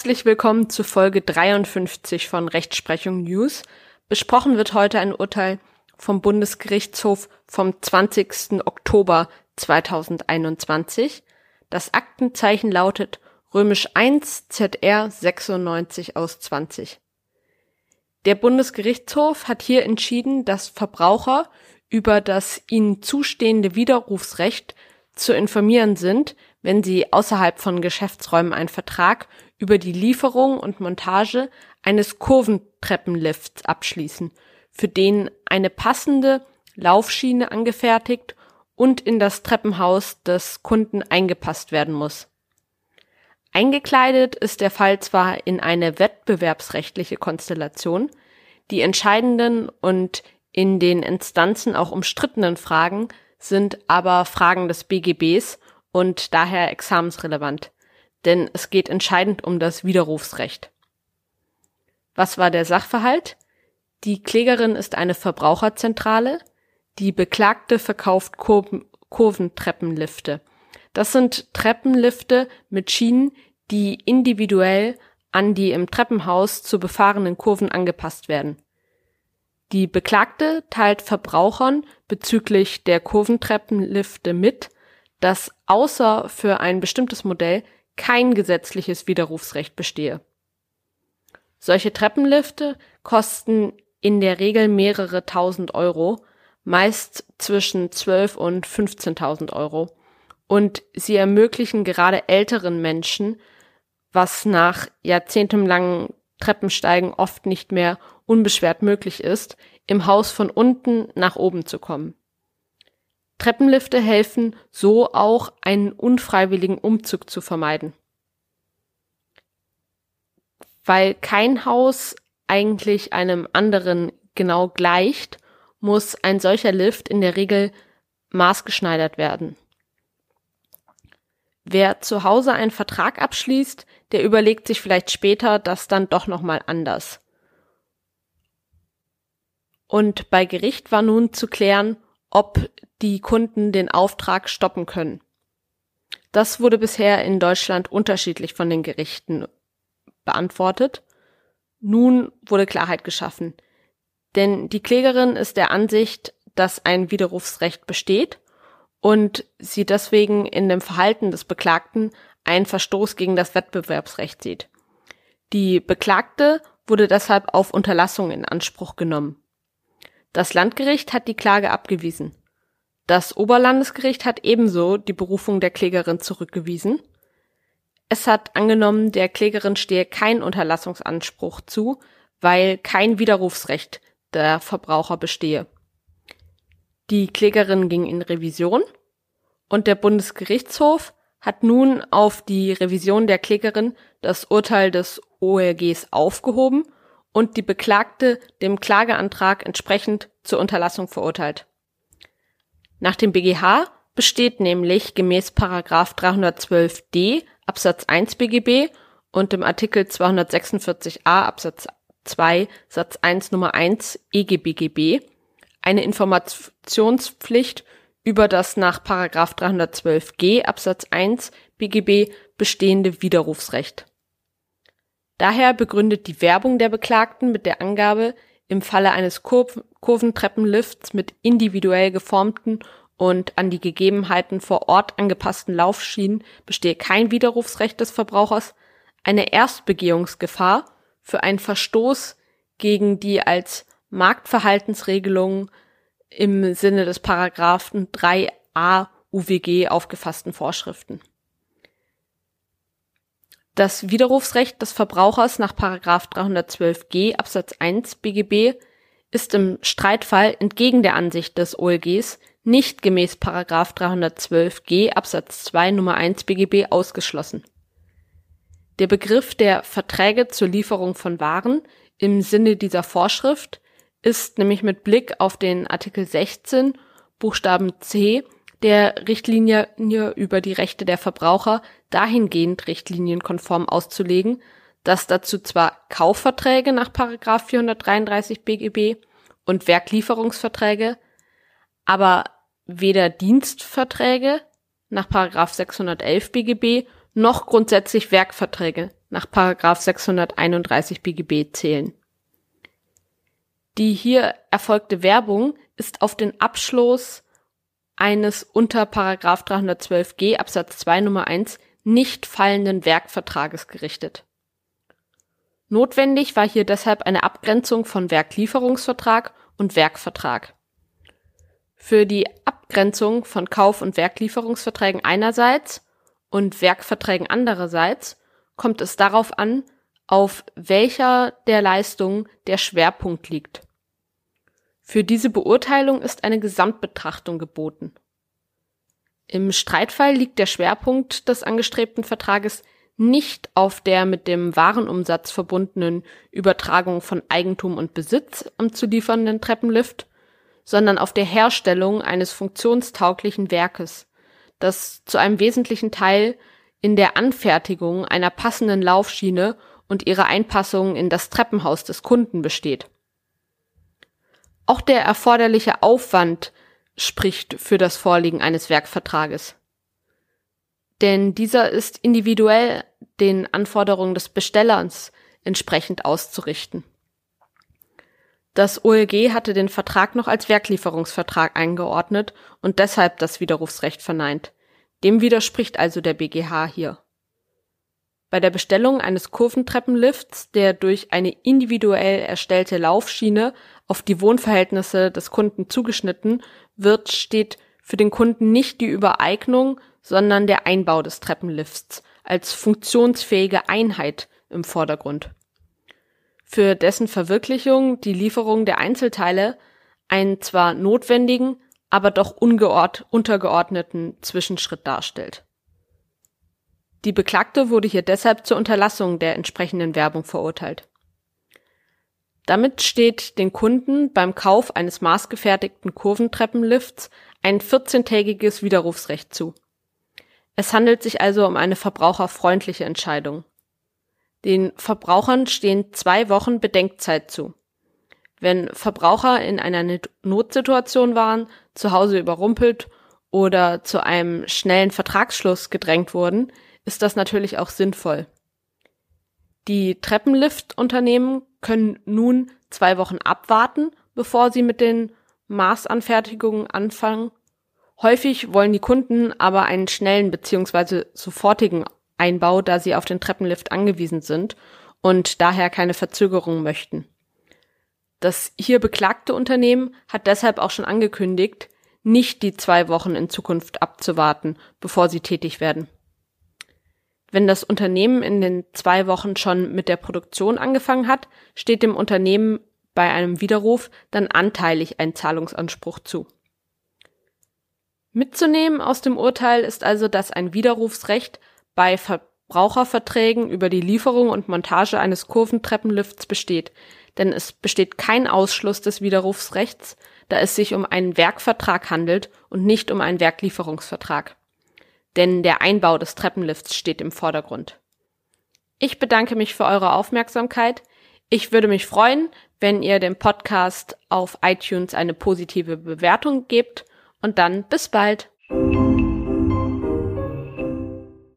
Herzlich willkommen zu Folge 53 von Rechtsprechung News. Besprochen wird heute ein Urteil vom Bundesgerichtshof vom 20. Oktober 2021. Das Aktenzeichen lautet römisch 1 ZR 96 aus 20. Der Bundesgerichtshof hat hier entschieden, dass Verbraucher über das ihnen zustehende Widerrufsrecht zu informieren sind, wenn sie außerhalb von Geschäftsräumen einen Vertrag über die Lieferung und Montage eines Kurventreppenlifts abschließen, für den eine passende Laufschiene angefertigt und in das Treppenhaus des Kunden eingepasst werden muss. Eingekleidet ist der Fall zwar in eine wettbewerbsrechtliche Konstellation, die entscheidenden und in den Instanzen auch umstrittenen Fragen sind aber Fragen des BGBs und daher examensrelevant, denn es geht entscheidend um das Widerrufsrecht. Was war der Sachverhalt? Die Klägerin ist eine Verbraucherzentrale, die Beklagte verkauft Kurven Kurventreppenlifte. Das sind Treppenlifte mit Schienen, die individuell an die im Treppenhaus zu befahrenen Kurven angepasst werden. Die Beklagte teilt Verbrauchern bezüglich der Kurventreppenlifte mit, dass außer für ein bestimmtes Modell kein gesetzliches Widerrufsrecht bestehe. Solche Treppenlifte kosten in der Regel mehrere tausend Euro, meist zwischen 12 und 15.000 Euro. Und sie ermöglichen gerade älteren Menschen, was nach jahrzehntelangen Treppensteigen oft nicht mehr unbeschwert möglich ist, im Haus von unten nach oben zu kommen. Treppenlifte helfen so auch, einen unfreiwilligen Umzug zu vermeiden. Weil kein Haus eigentlich einem anderen genau gleicht, muss ein solcher Lift in der Regel maßgeschneidert werden. Wer zu Hause einen Vertrag abschließt, der überlegt sich vielleicht später das dann doch nochmal anders. Und bei Gericht war nun zu klären, ob die Kunden den Auftrag stoppen können. Das wurde bisher in Deutschland unterschiedlich von den Gerichten beantwortet. Nun wurde Klarheit geschaffen. Denn die Klägerin ist der Ansicht, dass ein Widerrufsrecht besteht und sie deswegen in dem Verhalten des Beklagten einen Verstoß gegen das Wettbewerbsrecht sieht. Die Beklagte wurde deshalb auf Unterlassung in Anspruch genommen. Das Landgericht hat die Klage abgewiesen. Das Oberlandesgericht hat ebenso die Berufung der Klägerin zurückgewiesen. Es hat angenommen, der Klägerin stehe kein Unterlassungsanspruch zu, weil kein Widerrufsrecht der Verbraucher bestehe. Die Klägerin ging in Revision und der Bundesgerichtshof hat nun auf die Revision der Klägerin das Urteil des OLGs aufgehoben und die Beklagte dem Klageantrag entsprechend zur Unterlassung verurteilt. Nach dem BGH besteht nämlich gemäß Paragraph 312d Absatz 1 BGB und dem Artikel 246a Absatz 2 Satz 1 Nummer 1 EGBGB eine Informationspflicht über das nach Paragraph 312g Absatz 1 BGB bestehende Widerrufsrecht. Daher begründet die Werbung der Beklagten mit der Angabe, im Falle eines Kur Kurventreppenlifts mit individuell geformten und an die Gegebenheiten vor Ort angepassten Laufschienen bestehe kein Widerrufsrecht des Verbrauchers, eine Erstbegehungsgefahr für einen Verstoß gegen die als Marktverhaltensregelung im Sinne des Paragraphen 3a UWG aufgefassten Vorschriften. Das Widerrufsrecht des Verbrauchers nach 312g Absatz 1 BGB ist im Streitfall entgegen der Ansicht des OLGs nicht gemäß 312g Absatz 2 Nummer 1 BGB ausgeschlossen. Der Begriff der Verträge zur Lieferung von Waren im Sinne dieser Vorschrift ist nämlich mit Blick auf den Artikel 16 Buchstaben C der Richtlinie über die Rechte der Verbraucher dahingehend richtlinienkonform auszulegen, dass dazu zwar Kaufverträge nach 433 BGB und Werklieferungsverträge, aber weder Dienstverträge nach 611 BGB noch grundsätzlich Werkverträge nach 631 BGB zählen. Die hier erfolgte Werbung ist auf den Abschluss eines unter 312g Absatz 2 Nummer 1 nicht fallenden Werkvertrages gerichtet. Notwendig war hier deshalb eine Abgrenzung von Werklieferungsvertrag und Werkvertrag. Für die Abgrenzung von Kauf- und Werklieferungsverträgen einerseits und Werkverträgen andererseits kommt es darauf an, auf welcher der Leistungen der Schwerpunkt liegt. Für diese Beurteilung ist eine Gesamtbetrachtung geboten. Im Streitfall liegt der Schwerpunkt des angestrebten Vertrages nicht auf der mit dem Warenumsatz verbundenen Übertragung von Eigentum und Besitz am zu liefernden Treppenlift, sondern auf der Herstellung eines funktionstauglichen Werkes, das zu einem wesentlichen Teil in der Anfertigung einer passenden Laufschiene und ihrer Einpassung in das Treppenhaus des Kunden besteht. Auch der erforderliche Aufwand spricht für das Vorliegen eines Werkvertrages denn dieser ist individuell den Anforderungen des Bestellers entsprechend auszurichten. Das OLG hatte den Vertrag noch als Werklieferungsvertrag eingeordnet und deshalb das Widerrufsrecht verneint. Dem widerspricht also der BGH hier. Bei der Bestellung eines Kurventreppenlifts, der durch eine individuell erstellte Laufschiene auf die Wohnverhältnisse des Kunden zugeschnitten wird, steht für den Kunden nicht die Übereignung, sondern der Einbau des Treppenlifts als funktionsfähige Einheit im Vordergrund. Für dessen Verwirklichung die Lieferung der Einzelteile einen zwar notwendigen, aber doch ungeord untergeordneten Zwischenschritt darstellt. Die Beklagte wurde hier deshalb zur Unterlassung der entsprechenden Werbung verurteilt. Damit steht den Kunden beim Kauf eines maßgefertigten Kurventreppenlifts ein 14-tägiges Widerrufsrecht zu. Es handelt sich also um eine verbraucherfreundliche Entscheidung. Den Verbrauchern stehen zwei Wochen Bedenkzeit zu. Wenn Verbraucher in einer Notsituation waren, zu Hause überrumpelt oder zu einem schnellen Vertragsschluss gedrängt wurden, ist das natürlich auch sinnvoll. Die Treppenliftunternehmen können nun zwei Wochen abwarten, bevor sie mit den Maßanfertigungen anfangen Häufig wollen die Kunden aber einen schnellen bzw. sofortigen Einbau, da sie auf den Treppenlift angewiesen sind und daher keine Verzögerung möchten. Das hier beklagte Unternehmen hat deshalb auch schon angekündigt, nicht die zwei Wochen in Zukunft abzuwarten, bevor sie tätig werden. Wenn das Unternehmen in den zwei Wochen schon mit der Produktion angefangen hat, steht dem Unternehmen bei einem Widerruf dann anteilig ein Zahlungsanspruch zu. Mitzunehmen aus dem Urteil ist also, dass ein Widerrufsrecht bei Verbraucherverträgen über die Lieferung und Montage eines Kurventreppenlifts besteht, denn es besteht kein Ausschluss des Widerrufsrechts, da es sich um einen Werkvertrag handelt und nicht um einen Werklieferungsvertrag. Denn der Einbau des Treppenlifts steht im Vordergrund. Ich bedanke mich für eure Aufmerksamkeit. Ich würde mich freuen, wenn ihr dem Podcast auf iTunes eine positive Bewertung gebt und dann bis bald.